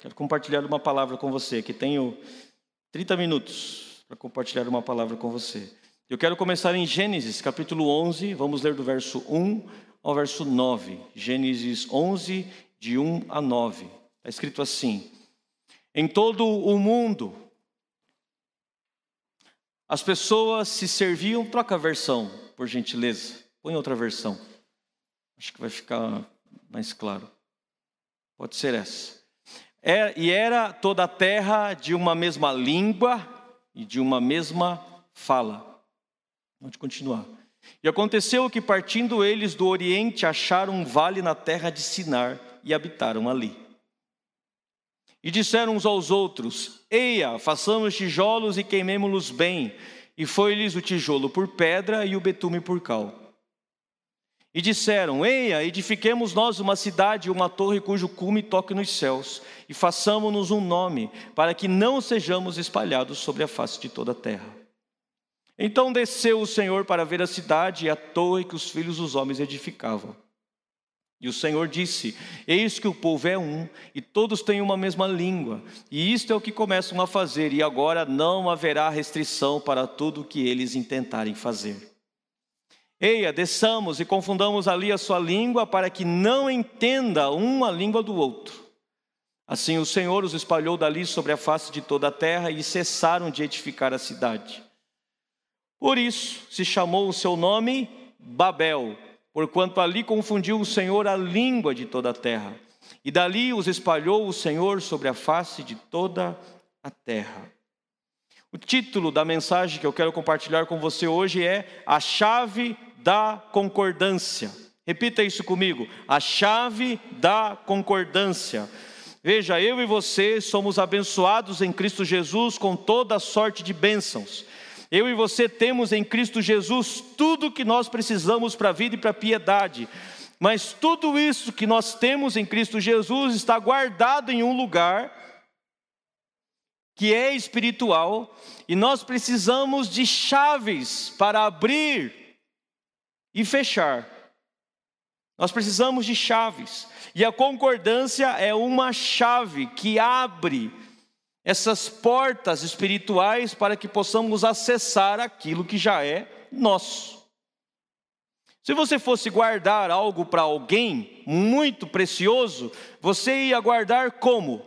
Quero compartilhar uma palavra com você, que tenho 30 minutos para compartilhar uma palavra com você. Eu quero começar em Gênesis, capítulo 11, vamos ler do verso 1 ao verso 9. Gênesis 11, de 1 a 9. Está escrito assim: Em todo o mundo, as pessoas se serviam, troca a versão, por gentileza. Põe outra versão. Acho que vai ficar mais claro. Pode ser essa. É, e era toda a terra de uma mesma língua e de uma mesma fala. Pode continuar. E aconteceu que, partindo eles do Oriente, acharam um vale na terra de Sinar e habitaram ali. E disseram uns aos outros: Eia, façamos tijolos e queimemo-los bem. E foi-lhes o tijolo por pedra e o betume por cal. E disseram: Eia, edifiquemos nós uma cidade e uma torre cujo cume toque nos céus, e façamos-nos um nome, para que não sejamos espalhados sobre a face de toda a terra. Então desceu o Senhor para ver a cidade e a torre que os filhos dos homens edificavam. E o Senhor disse: Eis que o povo é um, e todos têm uma mesma língua, e isto é o que começam a fazer, e agora não haverá restrição para tudo o que eles intentarem fazer. Eia, desçamos e confundamos ali a sua língua, para que não entenda um a língua do outro. Assim o Senhor os espalhou dali sobre a face de toda a terra, e cessaram de edificar a cidade. Por isso se chamou o seu nome Babel, porquanto ali confundiu o Senhor a língua de toda a terra. E dali os espalhou o Senhor sobre a face de toda a terra. O título da mensagem que eu quero compartilhar com você hoje é A Chave da Concordância. Repita isso comigo: A Chave da Concordância. Veja, eu e você somos abençoados em Cristo Jesus com toda sorte de bênçãos. Eu e você temos em Cristo Jesus tudo o que nós precisamos para a vida e para a piedade. Mas tudo isso que nós temos em Cristo Jesus está guardado em um lugar que é espiritual, e nós precisamos de chaves para abrir e fechar. Nós precisamos de chaves, e a concordância é uma chave que abre essas portas espirituais para que possamos acessar aquilo que já é nosso. Se você fosse guardar algo para alguém muito precioso, você ia guardar como?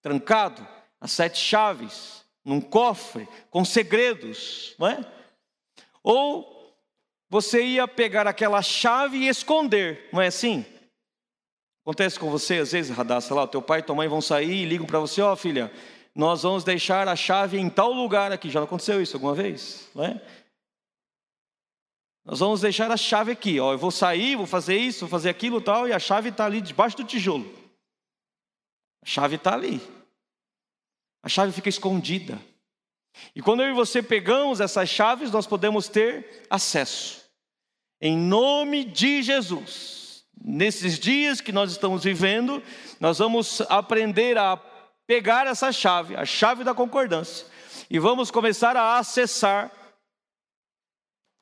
Trancado, as sete chaves, num cofre, com segredos, não é? Ou você ia pegar aquela chave e esconder, não é assim? Acontece com você, às vezes, Radassa, lá, o teu pai e tua mãe vão sair e ligam para você, ó oh, filha, nós vamos deixar a chave em tal lugar aqui. Já aconteceu isso alguma vez? Não é? Nós vamos deixar a chave aqui, ó. Eu vou sair, vou fazer isso, vou fazer aquilo tal, e a chave está ali debaixo do tijolo. A chave está ali. A chave fica escondida. E quando eu e você pegamos essas chaves, nós podemos ter acesso. Em nome de Jesus. Nesses dias que nós estamos vivendo, nós vamos aprender a pegar essa chave, a chave da concordância, e vamos começar a acessar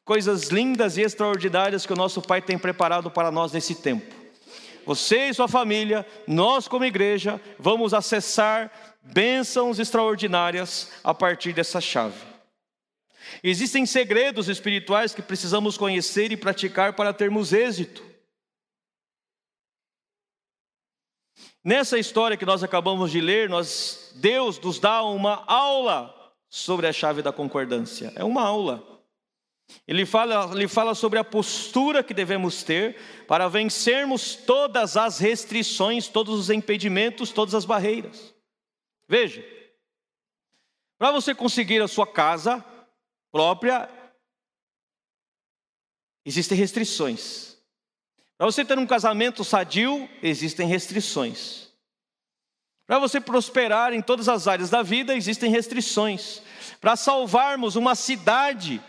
coisas lindas e extraordinárias que o nosso Pai tem preparado para nós nesse tempo. Você e sua família, nós como igreja, vamos acessar bênçãos extraordinárias a partir dessa chave. Existem segredos espirituais que precisamos conhecer e praticar para termos êxito. Nessa história que nós acabamos de ler, nós, Deus nos dá uma aula sobre a chave da concordância. É uma aula. Ele fala, ele fala sobre a postura que devemos ter para vencermos todas as restrições, todos os impedimentos, todas as barreiras. Veja, para você conseguir a sua casa própria, existem restrições. Para você ter um casamento sadio, existem restrições. Para você prosperar em todas as áreas da vida, existem restrições. Para salvarmos uma cidade,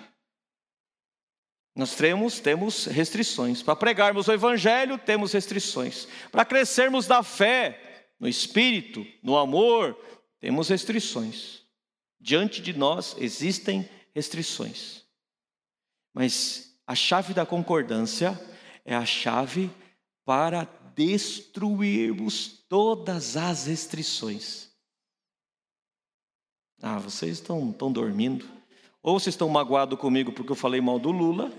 nós temos, temos restrições. Para pregarmos o Evangelho, temos restrições. Para crescermos da fé, no espírito, no amor, temos restrições. Diante de nós existem restrições. Mas a chave da concordância é a chave para destruirmos todas as restrições. Ah, vocês estão, estão dormindo. Ou vocês estão magoados comigo porque eu falei mal do Lula,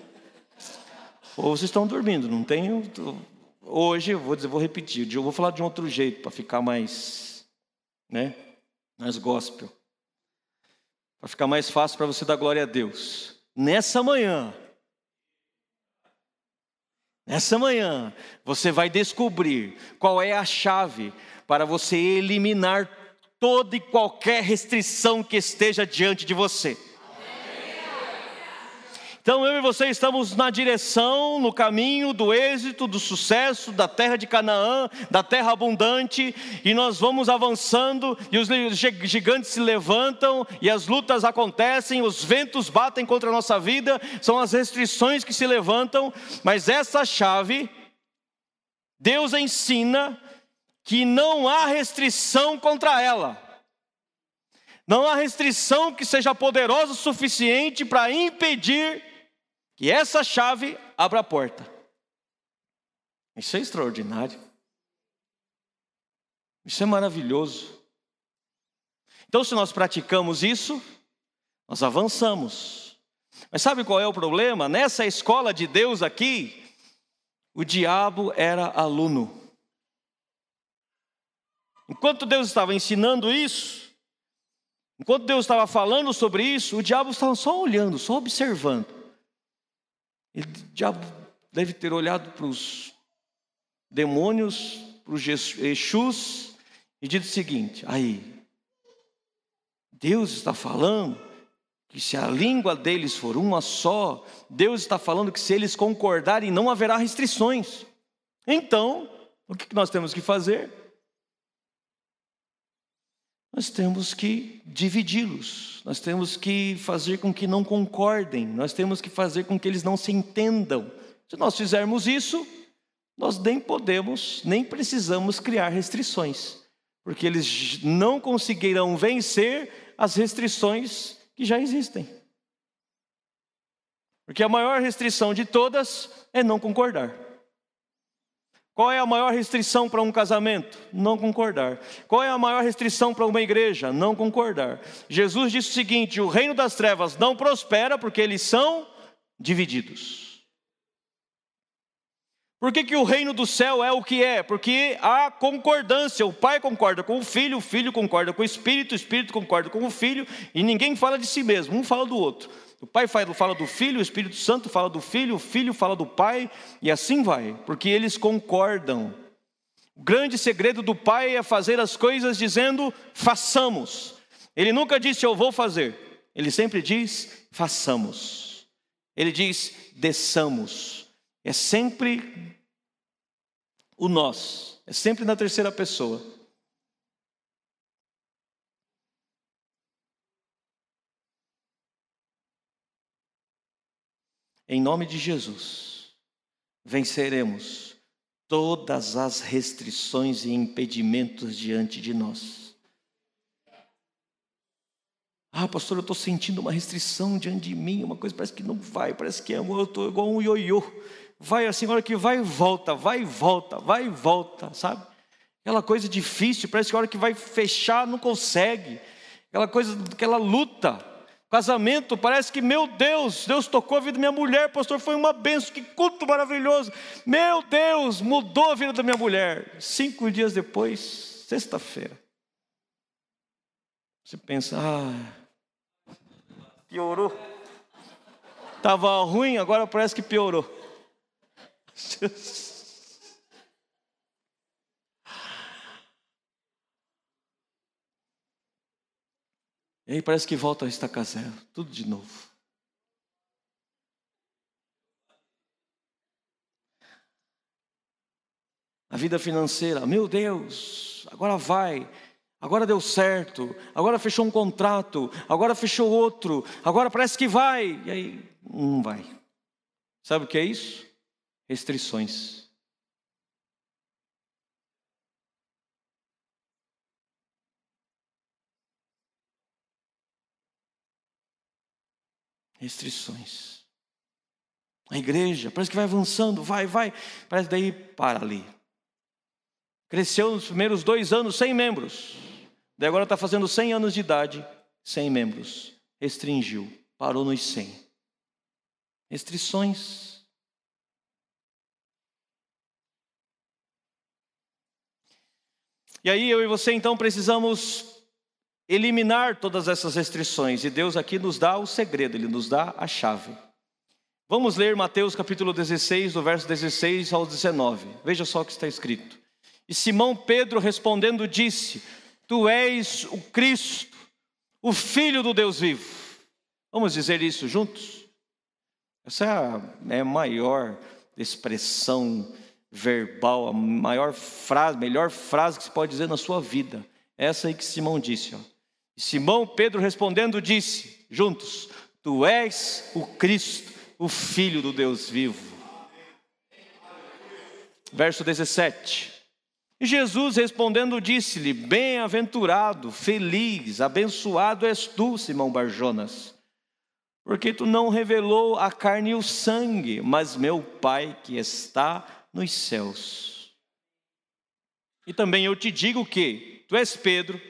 ou vocês estão dormindo. Não tenho. Hoje eu vou dizer, vou repetir. Eu vou falar de um outro jeito para ficar mais, né, mais gospel, para ficar mais fácil para você dar glória a Deus. Nessa manhã, Nessa manhã, você vai descobrir qual é a chave para você eliminar toda e qualquer restrição que esteja diante de você. Então eu e você estamos na direção, no caminho do êxito, do sucesso, da terra de Canaã, da terra abundante, e nós vamos avançando, e os gigantes se levantam, e as lutas acontecem, os ventos batem contra a nossa vida, são as restrições que se levantam, mas essa chave, Deus ensina que não há restrição contra ela. Não há restrição que seja poderosa o suficiente para impedir que essa chave abra a porta. Isso é extraordinário. Isso é maravilhoso. Então, se nós praticamos isso, nós avançamos. Mas sabe qual é o problema? Nessa escola de Deus aqui, o diabo era aluno. Enquanto Deus estava ensinando isso, enquanto Deus estava falando sobre isso, o diabo estava só olhando, só observando. O diabo deve ter olhado para os demônios, para os Exus, e dito o seguinte: aí, Deus está falando que se a língua deles for uma só, Deus está falando que se eles concordarem, não haverá restrições. Então, o que nós temos que fazer? Nós temos que dividi-los, nós temos que fazer com que não concordem, nós temos que fazer com que eles não se entendam. Se nós fizermos isso, nós nem podemos, nem precisamos criar restrições, porque eles não conseguirão vencer as restrições que já existem. Porque a maior restrição de todas é não concordar. Qual é a maior restrição para um casamento? Não concordar. Qual é a maior restrição para uma igreja? Não concordar. Jesus disse o seguinte: o reino das trevas não prospera porque eles são divididos. Por que, que o reino do céu é o que é? Porque há concordância. O pai concorda com o filho, o filho concorda com o espírito, o espírito concorda com o filho, e ninguém fala de si mesmo, um fala do outro. O Pai fala do Filho, o Espírito Santo fala do Filho, o Filho fala do Pai, e assim vai, porque eles concordam. O grande segredo do Pai é fazer as coisas dizendo, façamos. Ele nunca disse, eu vou fazer. Ele sempre diz, façamos. Ele diz, desçamos. É sempre o nós, é sempre na terceira pessoa. Em nome de Jesus, venceremos todas as restrições e impedimentos diante de nós. Ah, pastor, eu estou sentindo uma restrição diante de mim, uma coisa parece que não vai, parece que é, eu estou igual um ioiô. Vai assim, hora que vai e volta, vai e volta, vai e volta, sabe? Aquela coisa difícil, parece que a hora que vai fechar não consegue. Aquela coisa, aquela luta. Casamento, parece que, meu Deus, Deus tocou a vida da minha mulher, pastor, foi uma benção, que culto maravilhoso. Meu Deus, mudou a vida da minha mulher. Cinco dias depois, sexta-feira. Você pensa, ah, piorou. Estava ruim, agora parece que piorou. E aí parece que volta a estacar zero, tudo de novo. A vida financeira, meu Deus, agora vai, agora deu certo, agora fechou um contrato, agora fechou outro, agora parece que vai, e aí não vai. Sabe o que é isso? Restrições. Restrições. A igreja, parece que vai avançando, vai, vai, parece daí para ali. Cresceu nos primeiros dois anos 100 membros, daí agora está fazendo 100 anos de idade, 100 membros. Restringiu, parou nos 100. Restrições. E aí eu e você então precisamos eliminar todas essas restrições, e Deus aqui nos dá o segredo, Ele nos dá a chave. Vamos ler Mateus capítulo 16, do verso 16 ao 19. Veja só o que está escrito. E Simão Pedro respondendo disse: Tu és o Cristo, o Filho do Deus vivo. Vamos dizer isso juntos? Essa é a, é maior expressão verbal, a maior frase, melhor frase que se pode dizer na sua vida. Essa aí que Simão disse. Ó. Simão Pedro respondendo disse, juntos: Tu és o Cristo, o Filho do Deus vivo. Verso 17. E Jesus respondendo disse-lhe: Bem-aventurado, feliz, abençoado és tu, Simão Barjonas, porque tu não revelou a carne e o sangue, mas meu Pai que está nos céus. E também eu te digo que tu és Pedro,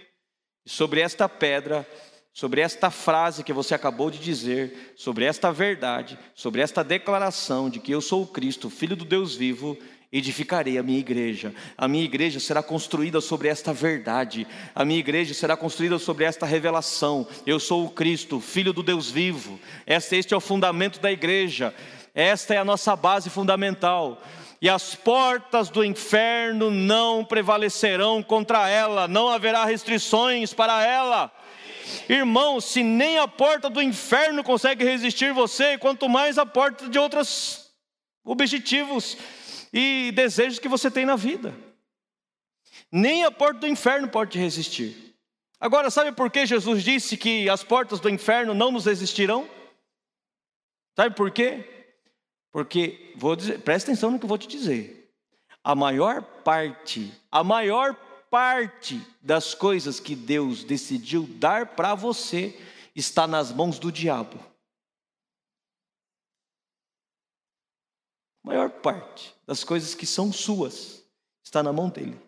sobre esta pedra, sobre esta frase que você acabou de dizer, sobre esta verdade, sobre esta declaração de que eu sou o Cristo, filho do Deus vivo, edificarei a minha igreja. A minha igreja será construída sobre esta verdade. A minha igreja será construída sobre esta revelação. Eu sou o Cristo, filho do Deus vivo. Este, é o fundamento da igreja. Esta é a nossa base fundamental. E as portas do inferno não prevalecerão contra ela, não haverá restrições para ela. Irmão, se nem a porta do inferno consegue resistir você, quanto mais a porta de outros objetivos e desejos que você tem na vida. Nem a porta do inferno pode resistir. Agora, sabe por que Jesus disse que as portas do inferno não nos resistirão? Sabe por quê? Porque, vou dizer, presta atenção no que eu vou te dizer. A maior parte, a maior parte das coisas que Deus decidiu dar para você está nas mãos do diabo. A maior parte das coisas que são suas está na mão dele.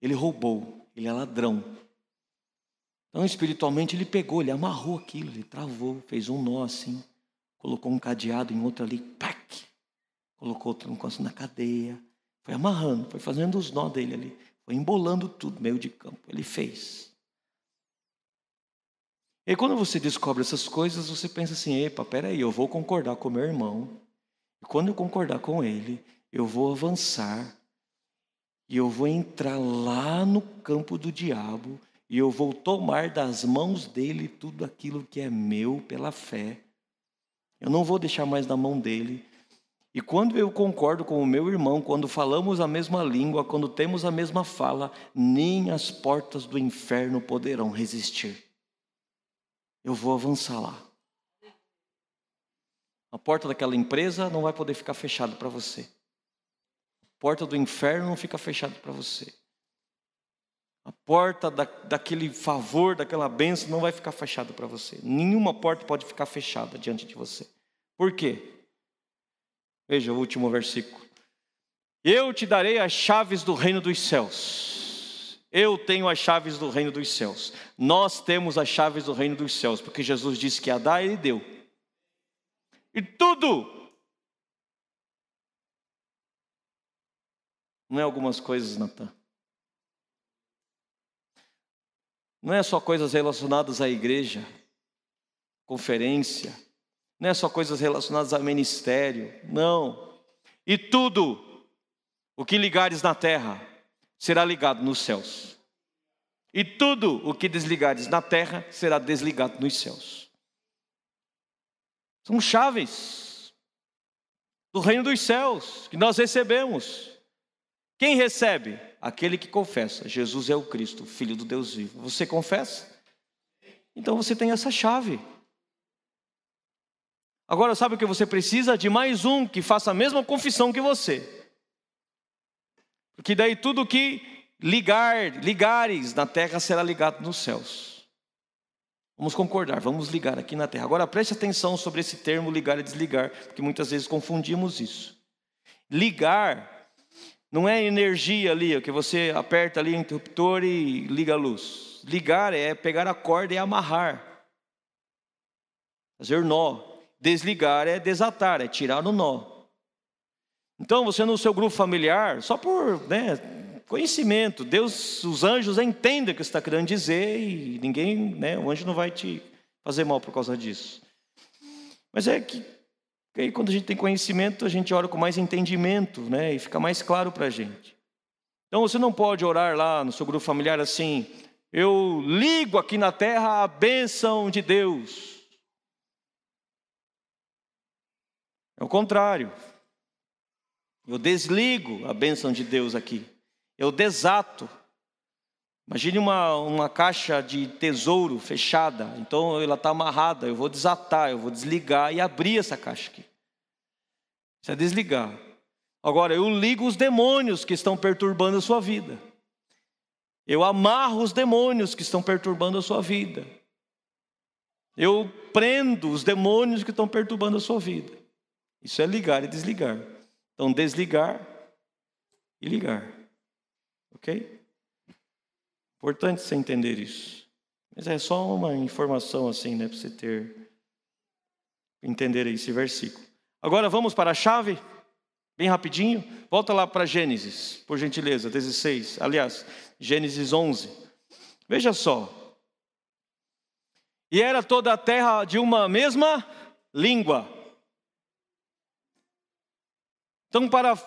Ele roubou, ele é ladrão. Então, espiritualmente, ele pegou, ele amarrou aquilo, ele travou, fez um nó assim, colocou um cadeado em outro ali, pac, colocou outro negócio na cadeia, foi amarrando, foi fazendo os nó dele ali, foi embolando tudo, meio de campo. Ele fez. E quando você descobre essas coisas, você pensa assim: epa, peraí, eu vou concordar com meu irmão. E quando eu concordar com ele, eu vou avançar. E eu vou entrar lá no campo do diabo. E eu vou tomar das mãos dele tudo aquilo que é meu pela fé. Eu não vou deixar mais na mão dele. E quando eu concordo com o meu irmão, quando falamos a mesma língua, quando temos a mesma fala, nem as portas do inferno poderão resistir eu vou avançar lá. A porta daquela empresa não vai poder ficar fechada para você. A porta do inferno não fica fechada para você. A porta da, daquele favor, daquela bênção não vai ficar fechada para você. Nenhuma porta pode ficar fechada diante de você. Por quê? Veja o último versículo. Eu te darei as chaves do reino dos céus. Eu tenho as chaves do reino dos céus. Nós temos as chaves do reino dos céus, porque Jesus disse que ia dar, ele deu. E tudo. Não é algumas coisas, Natan. Não é só coisas relacionadas à igreja, conferência. Não é só coisas relacionadas ao ministério. Não. E tudo o que ligares na terra será ligado nos céus. E tudo o que desligares na terra será desligado nos céus. São chaves do reino dos céus que nós recebemos. Quem recebe? Aquele que confessa: Jesus é o Cristo, Filho do Deus vivo. Você confessa? Então você tem essa chave. Agora, sabe o que você precisa? De mais um que faça a mesma confissão que você. Porque daí tudo que ligar, ligares na terra será ligado nos céus. Vamos concordar, vamos ligar aqui na terra. Agora preste atenção sobre esse termo ligar e desligar, porque muitas vezes confundimos isso. Ligar não é energia ali, que você aperta ali o interruptor e liga a luz. Ligar é pegar a corda e amarrar. Fazer nó. Desligar é desatar, é tirar o nó. Então, você no seu grupo familiar, só por né, conhecimento, Deus, os anjos entendem o que você está querendo dizer e ninguém, né, o anjo não vai te fazer mal por causa disso. Mas é que aí, quando a gente tem conhecimento, a gente ora com mais entendimento, né, e fica mais claro para a gente. Então, você não pode orar lá no seu grupo familiar assim, eu ligo aqui na terra a bênção de Deus. É o contrário. Eu desligo a bênção de Deus aqui. Eu desato. Imagine uma, uma caixa de tesouro fechada. Então ela está amarrada. Eu vou desatar, eu vou desligar e abrir essa caixa aqui. Isso é desligar. Agora, eu ligo os demônios que estão perturbando a sua vida. Eu amarro os demônios que estão perturbando a sua vida. Eu prendo os demônios que estão perturbando a sua vida. Isso é ligar e desligar. Então, desligar e ligar. Ok? Importante você entender isso. Mas é só uma informação assim, né? Para você ter. Entender esse versículo. Agora vamos para a chave. Bem rapidinho. Volta lá para Gênesis, por gentileza, 16. Aliás, Gênesis 11. Veja só. E era toda a terra de uma mesma língua. Então, para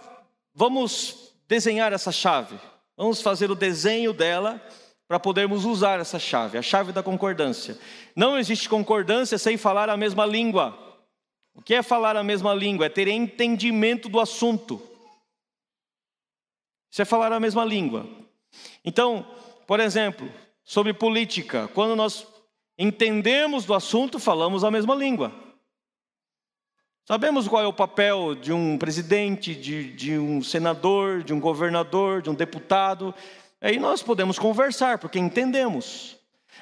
vamos desenhar essa chave. Vamos fazer o desenho dela para podermos usar essa chave, a chave da concordância. Não existe concordância sem falar a mesma língua. O que é falar a mesma língua? É ter entendimento do assunto. Isso é falar a mesma língua. Então, por exemplo, sobre política, quando nós entendemos do assunto, falamos a mesma língua. Sabemos qual é o papel de um presidente, de, de um senador, de um governador, de um deputado. Aí nós podemos conversar, porque entendemos.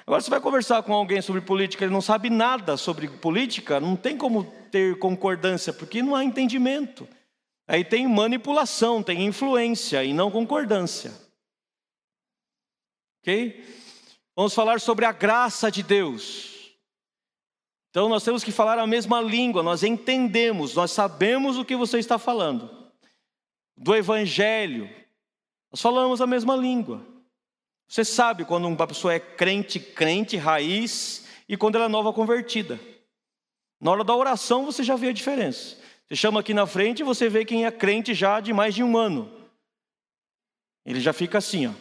Agora, você vai conversar com alguém sobre política, ele não sabe nada sobre política, não tem como ter concordância, porque não há entendimento. Aí tem manipulação, tem influência e não concordância. Ok? Vamos falar sobre a graça de Deus. Então nós temos que falar a mesma língua, nós entendemos, nós sabemos o que você está falando. Do Evangelho, nós falamos a mesma língua. Você sabe quando uma pessoa é crente, crente, raiz, e quando ela é nova convertida. Na hora da oração você já vê a diferença. Você chama aqui na frente e você vê quem é crente já de mais de um ano. Ele já fica assim, ó.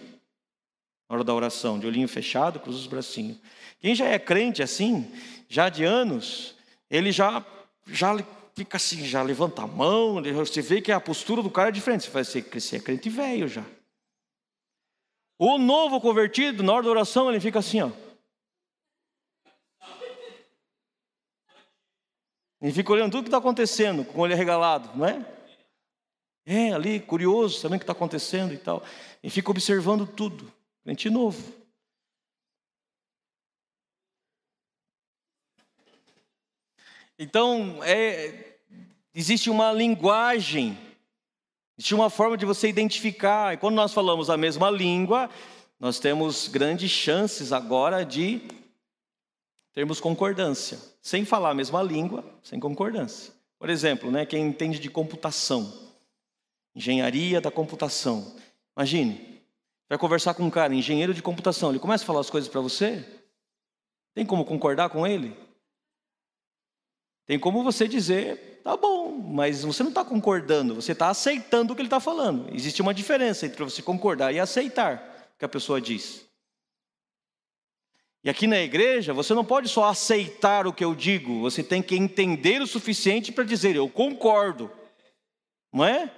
Na hora da oração, de olhinho fechado, cruza os bracinhos. Quem já é crente assim, já de anos, ele já, já fica assim, já levanta a mão, você vê que a postura do cara é diferente. Você vai ser, você é crente velho já. O novo convertido, na hora da oração, ele fica assim, ó. Ele fica olhando tudo que está acontecendo, com o olho regalado, não é? É, ali, curioso, sabendo o que está acontecendo e tal. E fica observando tudo. Crente novo. Então, é, existe uma linguagem, existe uma forma de você identificar. E quando nós falamos a mesma língua, nós temos grandes chances agora de termos concordância. Sem falar a mesma língua, sem concordância. Por exemplo, né, quem entende de computação, engenharia da computação. Imagine, vai conversar com um cara, engenheiro de computação, ele começa a falar as coisas para você. Tem como concordar com ele? Tem como você dizer, tá bom, mas você não está concordando, você está aceitando o que ele está falando. Existe uma diferença entre você concordar e aceitar o que a pessoa diz. E aqui na igreja, você não pode só aceitar o que eu digo, você tem que entender o suficiente para dizer, eu concordo. Não é?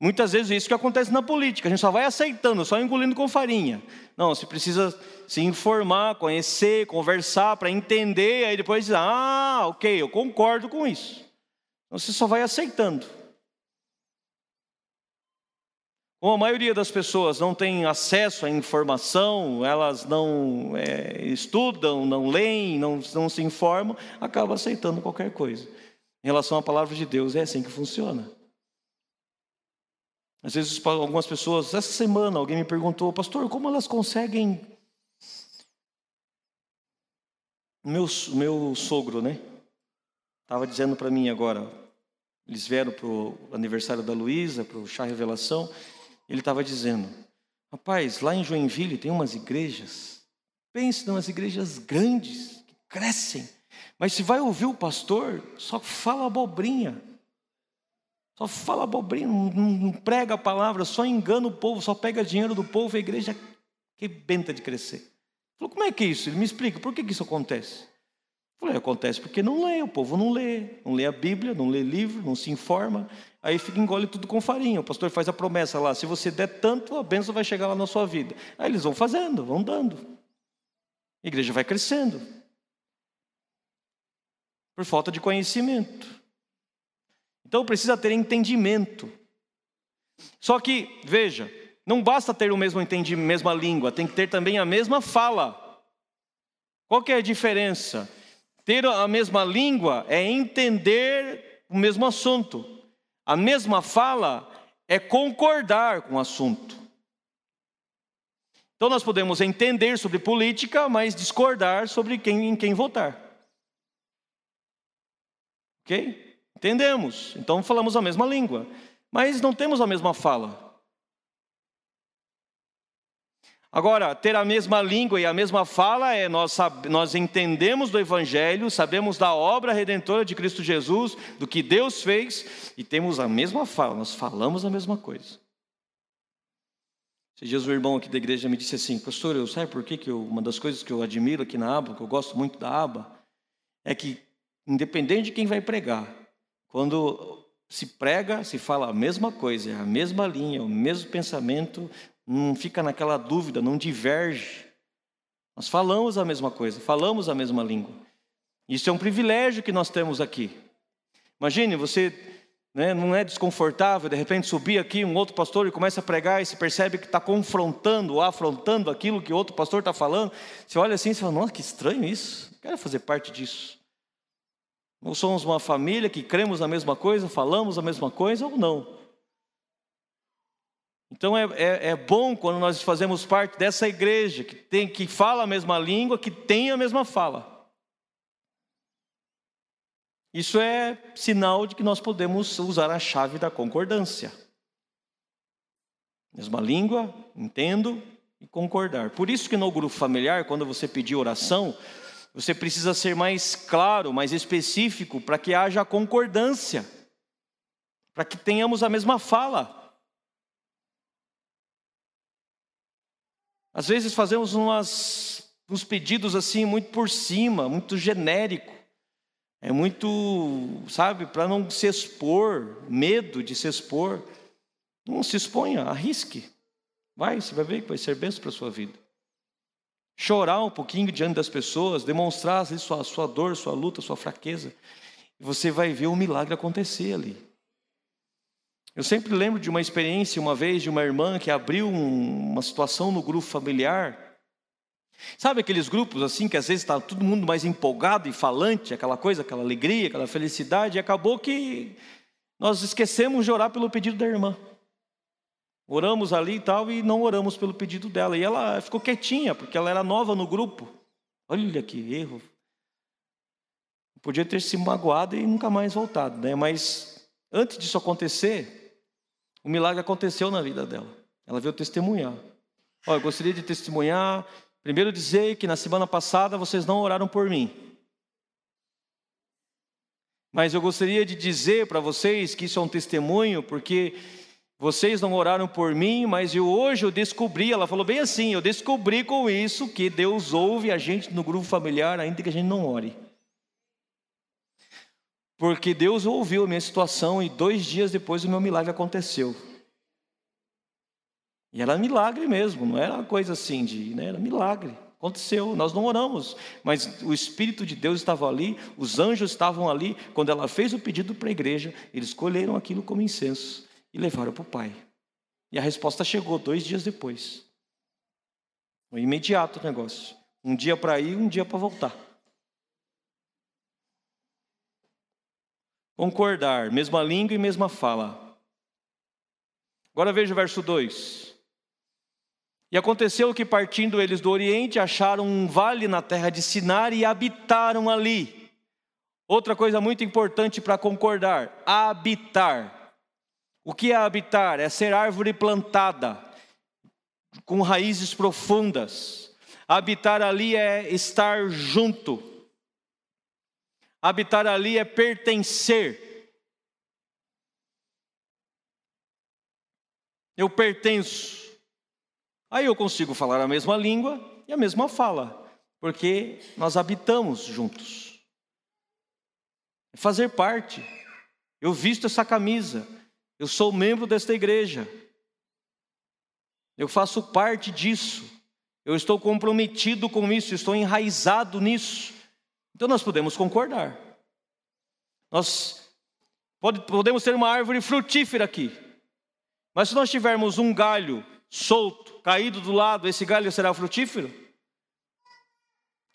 Muitas vezes é isso que acontece na política, a gente só vai aceitando, só engolindo com farinha. Não, você precisa se informar, conhecer, conversar para entender, aí depois dizer, ah, ok, eu concordo com isso. Então você só vai aceitando. Como a maioria das pessoas não tem acesso à informação, elas não é, estudam, não leem, não, não se informam, acaba aceitando qualquer coisa. Em relação à palavra de Deus, é assim que funciona. Às vezes, algumas pessoas, essa semana, alguém me perguntou, pastor, como elas conseguem. Meu, meu sogro, né? Estava dizendo para mim agora, eles vieram para o aniversário da Luísa, para o chá revelação, ele estava dizendo: Rapaz, lá em Joinville tem umas igrejas, pense umas igrejas grandes, que crescem, mas se vai ouvir o pastor, só fala abobrinha. Só fala abobrinha, não, não prega a palavra, só engana o povo, só pega dinheiro do povo, a igreja que benta de crescer. Falou, como é que é isso? Ele me explica, por que, que isso acontece? Falei, acontece porque não lê, o povo não lê, não lê a Bíblia, não lê livro, não se informa, aí fica engole tudo com farinha. O pastor faz a promessa lá: se você der tanto, a bênção vai chegar lá na sua vida. Aí eles vão fazendo, vão dando. A igreja vai crescendo. Por falta de conhecimento. Então precisa ter entendimento. Só que, veja, não basta ter o mesmo entendimento, mesma língua, tem que ter também a mesma fala. Qual que é a diferença? Ter a mesma língua é entender o mesmo assunto. A mesma fala é concordar com o assunto. Então nós podemos entender sobre política, mas discordar sobre quem, em quem votar. Ok? Entendemos. Então falamos a mesma língua, mas não temos a mesma fala. Agora, ter a mesma língua e a mesma fala é nós, nós entendemos do Evangelho, sabemos da obra redentora de Cristo Jesus, do que Deus fez, e temos a mesma fala, nós falamos a mesma coisa. Esse dias o irmão aqui da igreja me disse assim, pastor, eu sabe por que, que eu, uma das coisas que eu admiro aqui na aba, que eu gosto muito da aba, é que, independente de quem vai pregar, quando se prega, se fala a mesma coisa, é a mesma linha, o mesmo pensamento, não fica naquela dúvida, não diverge. Nós falamos a mesma coisa, falamos a mesma língua. Isso é um privilégio que nós temos aqui. Imagine, você né, não é desconfortável, de repente subir aqui um outro pastor e começa a pregar e se percebe que está confrontando afrontando aquilo que outro pastor está falando. Você olha assim e fala, nossa, que estranho isso, não quero fazer parte disso. Ou somos uma família que cremos a mesma coisa, falamos a mesma coisa ou não. Então é, é, é, bom quando nós fazemos parte dessa igreja que tem que fala a mesma língua, que tem a mesma fala. Isso é sinal de que nós podemos usar a chave da concordância. Mesma língua, entendo e concordar. Por isso que no grupo familiar, quando você pedir oração, você precisa ser mais claro, mais específico, para que haja concordância, para que tenhamos a mesma fala. Às vezes fazemos umas, uns pedidos assim muito por cima, muito genérico. É muito, sabe, para não se expor, medo de se expor. Não se exponha, arrisque. Vai, você vai ver que vai ser bênção para a sua vida. Chorar um pouquinho diante das pessoas, demonstrar vezes, sua, sua dor, sua luta, sua fraqueza. Você vai ver o milagre acontecer ali. Eu sempre lembro de uma experiência, uma vez, de uma irmã que abriu um, uma situação no grupo familiar. Sabe aqueles grupos assim que às vezes está todo mundo mais empolgado e falante, aquela coisa, aquela alegria, aquela felicidade, e acabou que nós esquecemos de orar pelo pedido da irmã. Oramos ali e tal, e não oramos pelo pedido dela. E ela ficou quietinha, porque ela era nova no grupo. Olha que erro. Podia ter se magoado e nunca mais voltado, né? Mas antes disso acontecer, o milagre aconteceu na vida dela. Ela veio testemunhar. Olha, eu gostaria de testemunhar. Primeiro dizer que na semana passada vocês não oraram por mim. Mas eu gostaria de dizer para vocês que isso é um testemunho, porque vocês não oraram por mim, mas eu, hoje eu descobri, ela falou bem assim, eu descobri com isso que Deus ouve a gente no grupo familiar, ainda que a gente não ore. Porque Deus ouviu a minha situação e dois dias depois o meu milagre aconteceu. E era milagre mesmo, não era coisa assim de, né, era milagre. Aconteceu, nós não oramos, mas o Espírito de Deus estava ali, os anjos estavam ali. Quando ela fez o pedido para a igreja, eles colheram aquilo como incenso e levaram para o Pai. E a resposta chegou dois dias depois. Foi imediato o negócio. Um dia para ir, um dia para voltar. Concordar, mesma língua e mesma fala. Agora veja o verso 2. E aconteceu que, partindo eles do Oriente, acharam um vale na terra de Sinar e habitaram ali. Outra coisa muito importante para concordar: habitar. O que é habitar? É ser árvore plantada, com raízes profundas. Habitar ali é estar junto. Habitar ali é pertencer. Eu pertenço. Aí eu consigo falar a mesma língua e a mesma fala, porque nós habitamos juntos. É fazer parte. Eu visto essa camisa. Eu sou membro desta igreja. Eu faço parte disso. Eu estou comprometido com isso, estou enraizado nisso. Então nós podemos concordar. Nós podemos ter uma árvore frutífera aqui. Mas se nós tivermos um galho solto, caído do lado, esse galho será frutífero?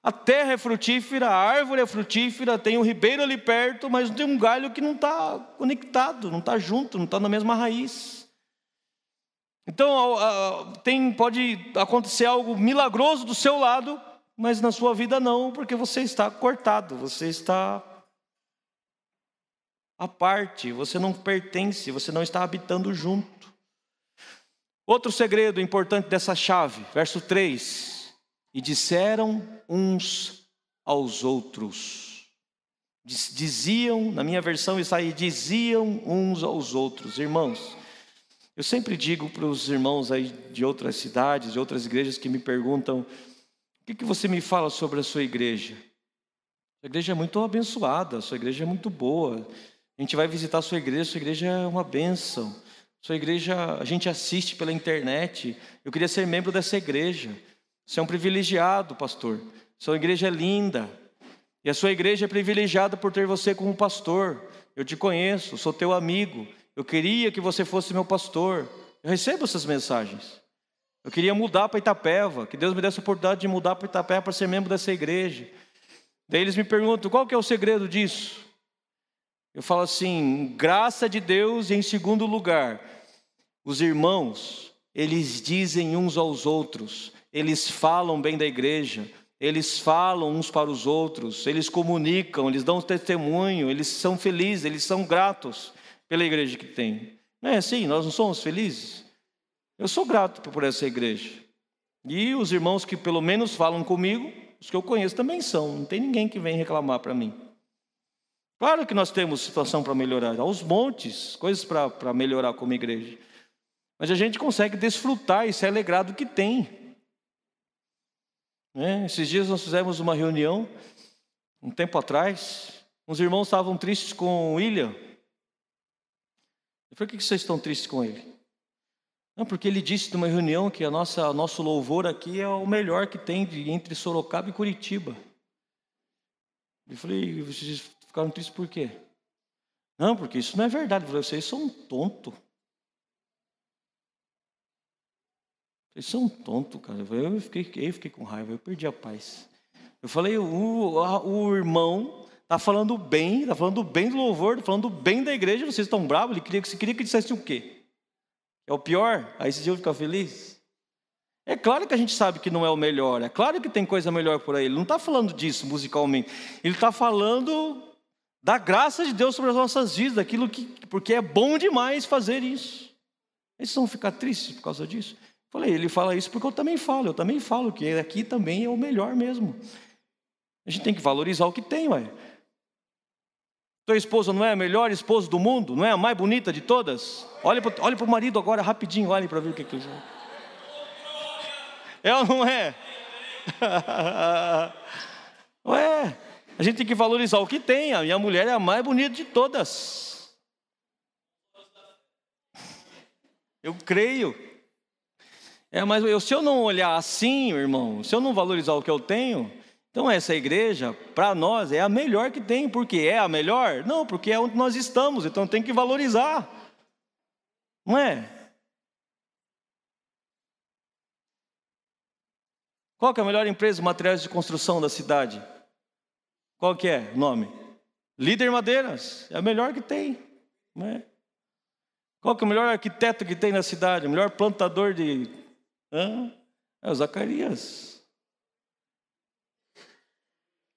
A terra é frutífera, a árvore é frutífera, tem um ribeiro ali perto, mas tem um galho que não está conectado, não está junto, não está na mesma raiz. Então tem, pode acontecer algo milagroso do seu lado, mas na sua vida não, porque você está cortado, você está à parte, você não pertence, você não está habitando junto. Outro segredo importante dessa chave, verso 3: E disseram uns aos outros. Diziam, na minha versão isso aí, diziam uns aos outros, irmãos. Eu sempre digo para os irmãos aí de outras cidades, de outras igrejas que me perguntam: que, que você me fala sobre a sua igreja? A igreja é muito abençoada, a sua igreja é muito boa. A gente vai visitar a sua igreja, a sua igreja é uma bênção. Sua igreja, a gente assiste pela internet. Eu queria ser membro dessa igreja. Você é um privilegiado, pastor. Sua igreja é linda. E a sua igreja é privilegiada por ter você como pastor. Eu te conheço, sou teu amigo. Eu queria que você fosse meu pastor. Eu recebo essas mensagens. Eu queria mudar para Itapeva, que Deus me desse a oportunidade de mudar para Itapeva para ser membro dessa igreja. Daí eles me perguntam: qual que é o segredo disso? Eu falo assim: graça de Deus, e em segundo lugar, os irmãos, eles dizem uns aos outros, eles falam bem da igreja, eles falam uns para os outros, eles comunicam, eles dão testemunho, eles são felizes, eles são gratos pela igreja que tem. Não é assim? Nós não somos felizes? Eu sou grato por essa igreja. E os irmãos que pelo menos falam comigo, os que eu conheço também são, não tem ninguém que vem reclamar para mim. Claro que nós temos situação para melhorar, aos montes, coisas para melhorar como igreja. Mas a gente consegue desfrutar e se alegrar do que tem. É, esses dias nós fizemos uma reunião, um tempo atrás, uns irmãos estavam tristes com o William. Eu falei, por que vocês estão tristes com ele? Não, porque ele disse numa reunião que a nossa, nosso louvor aqui é o melhor que tem de, entre Sorocaba e Curitiba. Eu falei, vocês Ficaram tristes por quê? Não, porque isso não é verdade. Vocês são tonto. Vocês são tonto, cara. Eu fiquei, eu fiquei com raiva, eu perdi a paz. Eu falei, o, a, o irmão está falando bem, está falando bem do louvor, está falando bem da igreja, vocês estão bravos, ele queria, queria que dissesse o quê? É o pior? Aí vocês iam ficar felizes? É claro que a gente sabe que não é o melhor, é claro que tem coisa melhor por aí. Ele não está falando disso musicalmente, ele está falando da graça de Deus sobre as nossas vidas, daquilo que, porque é bom demais fazer isso. Eles vão ficar tristes por causa disso? Falei, ele fala isso porque eu também falo, eu também falo que aqui também é o melhor mesmo. A gente tem que valorizar o que tem, ué. Tua esposa não é a melhor esposa do mundo? Não é a mais bonita de todas? Olha para o marido agora rapidinho, olhe para ver o que, que ele É ou não é? Ué, a gente tem que valorizar o que tem. A minha mulher é a mais bonita de todas. Eu creio. É, mas eu, se eu não olhar assim, irmão, se eu não valorizar o que eu tenho, então, essa igreja, para nós, é a melhor que tem. porque é a melhor? Não, porque é onde nós estamos, então tem que valorizar. Não é? Qual é a melhor empresa de materiais de construção da cidade? Qual que é o nome? Líder Madeiras, é a melhor que tem. Não é? Qual que é o melhor arquiteto que tem na cidade? O melhor plantador de... Hã? É o Zacarias.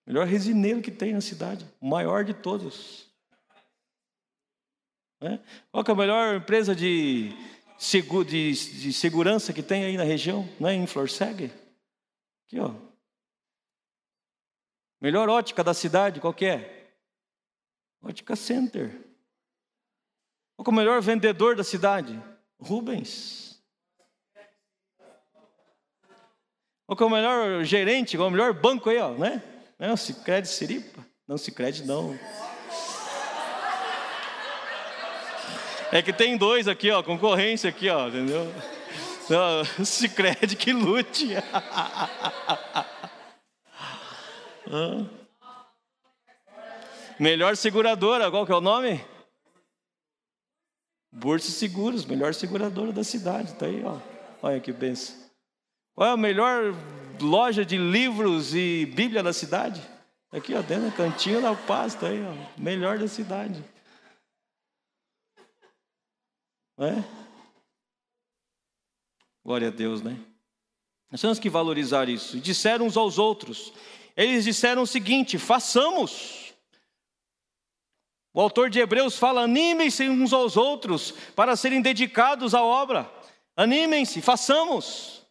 Melhor resineiro que tem na cidade. O maior de todos. É? Qual é a melhor empresa de, de, de segurança que tem aí na região? Não é em Florseg? Aqui, ó. Melhor ótica da cidade, qual é? Ótica Center. Qual é o melhor vendedor da cidade? Rubens. Qual é o melhor gerente, qual é o melhor banco aí, ó, né? Não, Cicred Siripa. Não, Cicred não. É que tem dois aqui, ó, concorrência aqui, ó, entendeu? Não, Cicred que lute. Melhor seguradora, qual que é o nome? Bursa Seguros, melhor seguradora da cidade, tá aí, ó. Olha que benção. Qual é a melhor loja de livros e Bíblia da cidade? Aqui, ó, dentro do cantinho da paz, tá aí, ó. Melhor da cidade. Não é? Glória a Deus, né? Nós temos que valorizar isso. E disseram uns aos outros. Eles disseram o seguinte: façamos. O autor de Hebreus fala: animem-se uns aos outros para serem dedicados à obra. Animem-se, façamos.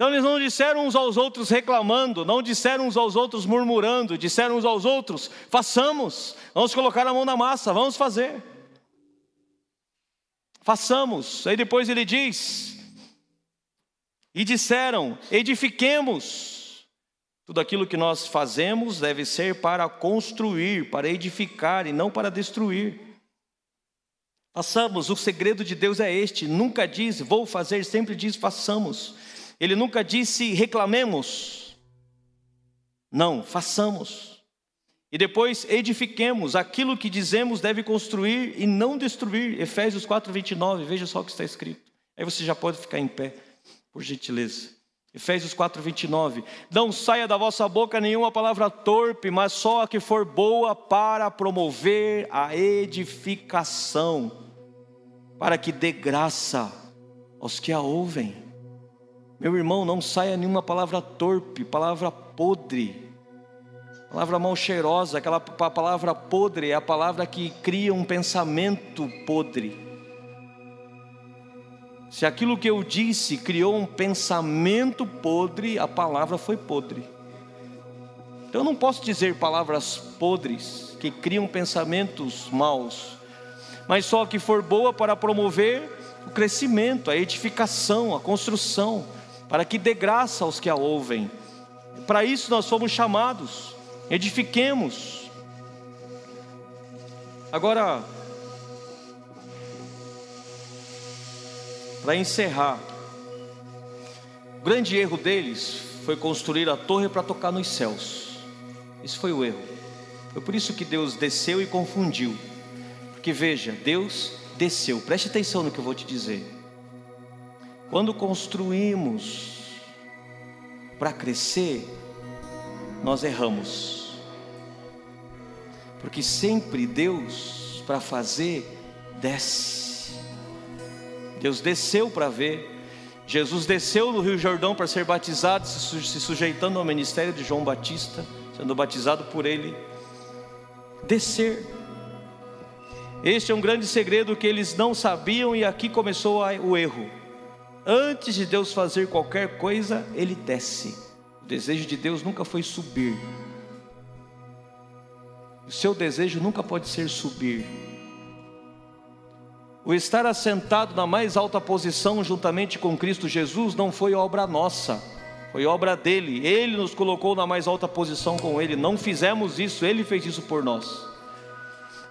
Então eles não disseram uns aos outros reclamando, não disseram uns aos outros murmurando, disseram uns aos outros: façamos, vamos colocar a mão na massa, vamos fazer. Façamos. Aí depois ele diz: e disseram: edifiquemos. Tudo aquilo que nós fazemos deve ser para construir, para edificar e não para destruir. Façamos, o segredo de Deus é este: nunca diz vou fazer, sempre diz façamos. Ele nunca disse reclamemos. Não, façamos. E depois edifiquemos. Aquilo que dizemos deve construir e não destruir. Efésios 4, 29. Veja só o que está escrito. Aí você já pode ficar em pé, por gentileza. Efésios 4, 29. Não saia da vossa boca nenhuma palavra torpe, mas só a que for boa para promover a edificação, para que dê graça aos que a ouvem. Meu irmão, não saia nenhuma palavra torpe, palavra podre, palavra mal cheirosa, aquela palavra podre é a palavra que cria um pensamento podre. Se aquilo que eu disse criou um pensamento podre, a palavra foi podre. Então eu não posso dizer palavras podres que criam pensamentos maus, mas só que for boa para promover o crescimento, a edificação, a construção, para que dê graça aos que a ouvem. Para isso nós fomos chamados. Edifiquemos. Agora, Para encerrar, o grande erro deles foi construir a torre para tocar nos céus. Isso foi o erro. Foi por isso que Deus desceu e confundiu. Porque veja, Deus desceu. Preste atenção no que eu vou te dizer. Quando construímos para crescer, nós erramos. Porque sempre Deus, para fazer, desce. Deus desceu para ver. Jesus desceu no Rio Jordão para ser batizado, se sujeitando ao ministério de João Batista, sendo batizado por ele. Descer. Este é um grande segredo que eles não sabiam e aqui começou o erro. Antes de Deus fazer qualquer coisa, ele desce. O desejo de Deus nunca foi subir. O seu desejo nunca pode ser subir. O estar assentado na mais alta posição juntamente com Cristo Jesus não foi obra nossa, foi obra dele. Ele nos colocou na mais alta posição com ele. Não fizemos isso, ele fez isso por nós.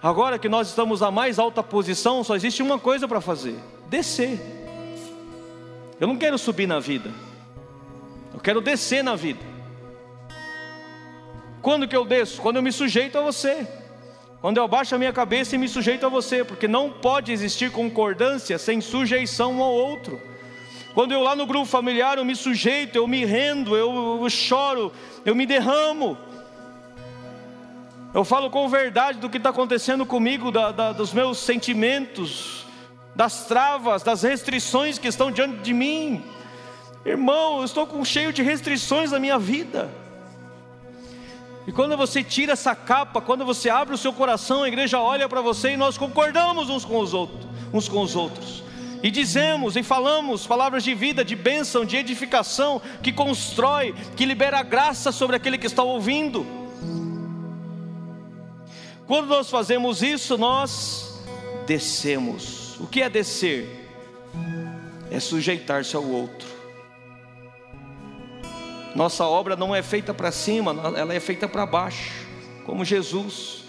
Agora que nós estamos na mais alta posição, só existe uma coisa para fazer: descer. Eu não quero subir na vida, eu quero descer na vida. Quando que eu desço? Quando eu me sujeito a você. Quando eu abaixo a minha cabeça e me sujeito a você, porque não pode existir concordância sem sujeição um ao outro. Quando eu lá no grupo familiar eu me sujeito, eu me rendo, eu, eu choro, eu me derramo. Eu falo com verdade do que está acontecendo comigo, da, da, dos meus sentimentos, das travas, das restrições que estão diante de mim. Irmão, eu estou com, cheio de restrições na minha vida. E quando você tira essa capa, quando você abre o seu coração, a igreja olha para você e nós concordamos uns com os outros, uns com os outros. E dizemos e falamos palavras de vida, de bênção, de edificação, que constrói, que libera graça sobre aquele que está ouvindo. Quando nós fazemos isso, nós descemos. O que é descer? É sujeitar-se ao outro. Nossa obra não é feita para cima, ela é feita para baixo, como Jesus,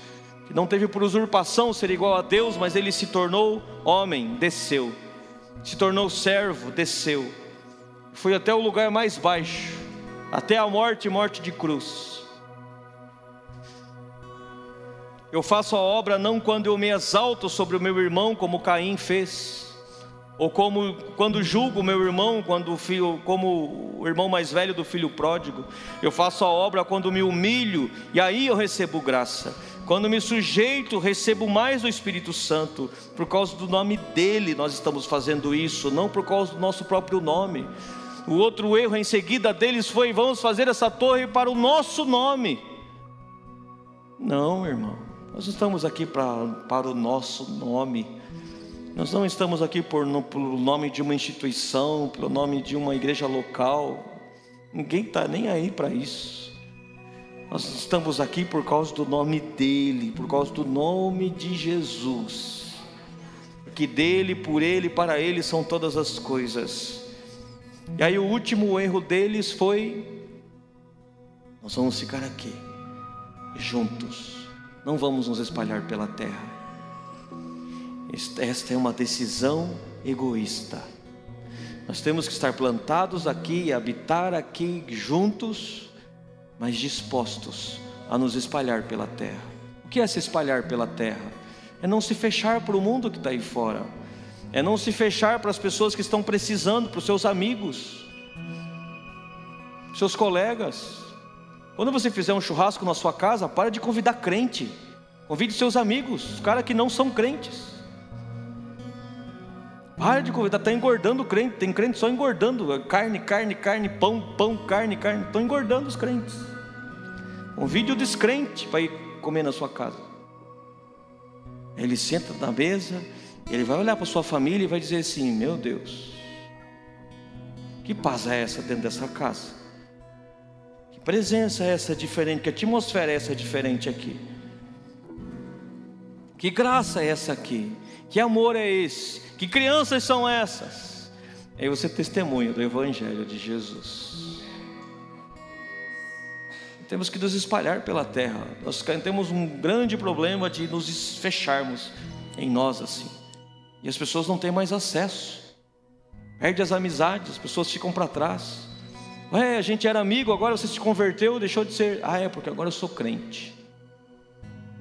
que não teve por usurpação ser igual a Deus, mas ele se tornou homem, desceu, se tornou servo, desceu, foi até o lugar mais baixo, até a morte morte de cruz. Eu faço a obra não quando eu me exalto sobre o meu irmão, como Caim fez, ou como quando julgo meu irmão, quando o filho, como o irmão mais velho do filho pródigo, eu faço a obra quando me humilho e aí eu recebo graça. Quando me sujeito, recebo mais do Espírito Santo, por causa do nome dele nós estamos fazendo isso, não por causa do nosso próprio nome. O outro erro em seguida deles foi: vamos fazer essa torre para o nosso nome. Não, irmão, nós estamos aqui para, para o nosso nome. Nós não estamos aqui por, no, pelo nome de uma instituição, pelo nome de uma igreja local. Ninguém está nem aí para isso. Nós estamos aqui por causa do nome dEle, por causa do nome de Jesus. Que dele, por ele, para ele são todas as coisas. E aí o último erro deles foi: nós vamos ficar aqui, juntos, não vamos nos espalhar pela terra. Esta é uma decisão egoísta. Nós temos que estar plantados aqui, habitar aqui juntos, mas dispostos a nos espalhar pela terra. O que é se espalhar pela terra? É não se fechar para o mundo que está aí fora, é não se fechar para as pessoas que estão precisando, para os seus amigos, seus colegas. Quando você fizer um churrasco na sua casa, para de convidar crente, convide seus amigos, os caras que não são crentes. Para de convidar, está engordando o crente. Tem crente só engordando. Carne, carne, carne, pão, pão, carne, carne. Estão engordando os crentes. Um vídeo descrente para ir comer na sua casa. Ele senta na mesa, ele vai olhar para sua família e vai dizer assim: Meu Deus, que paz é essa dentro dessa casa? Presença é essa diferente? Que atmosfera é essa diferente aqui? Que graça é essa aqui? Que amor é esse? Que crianças são essas? Aí você testemunha do Evangelho de Jesus. Temos que nos espalhar pela terra. Nós temos um grande problema de nos fecharmos em nós assim. E as pessoas não têm mais acesso. Perde as amizades, as pessoas ficam para trás. Ué, a gente era amigo, agora você se converteu, deixou de ser. Ah, é porque agora eu sou crente.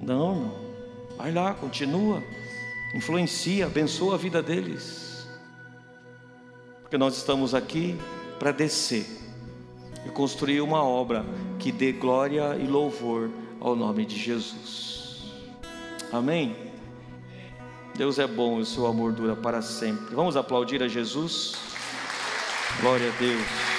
Não, não. Vai lá, continua influencia, abençoa a vida deles. Porque nós estamos aqui para descer e construir uma obra que dê glória e louvor ao nome de Jesus. Amém? Deus é bom e o seu amor dura para sempre. Vamos aplaudir a Jesus. Glória a Deus.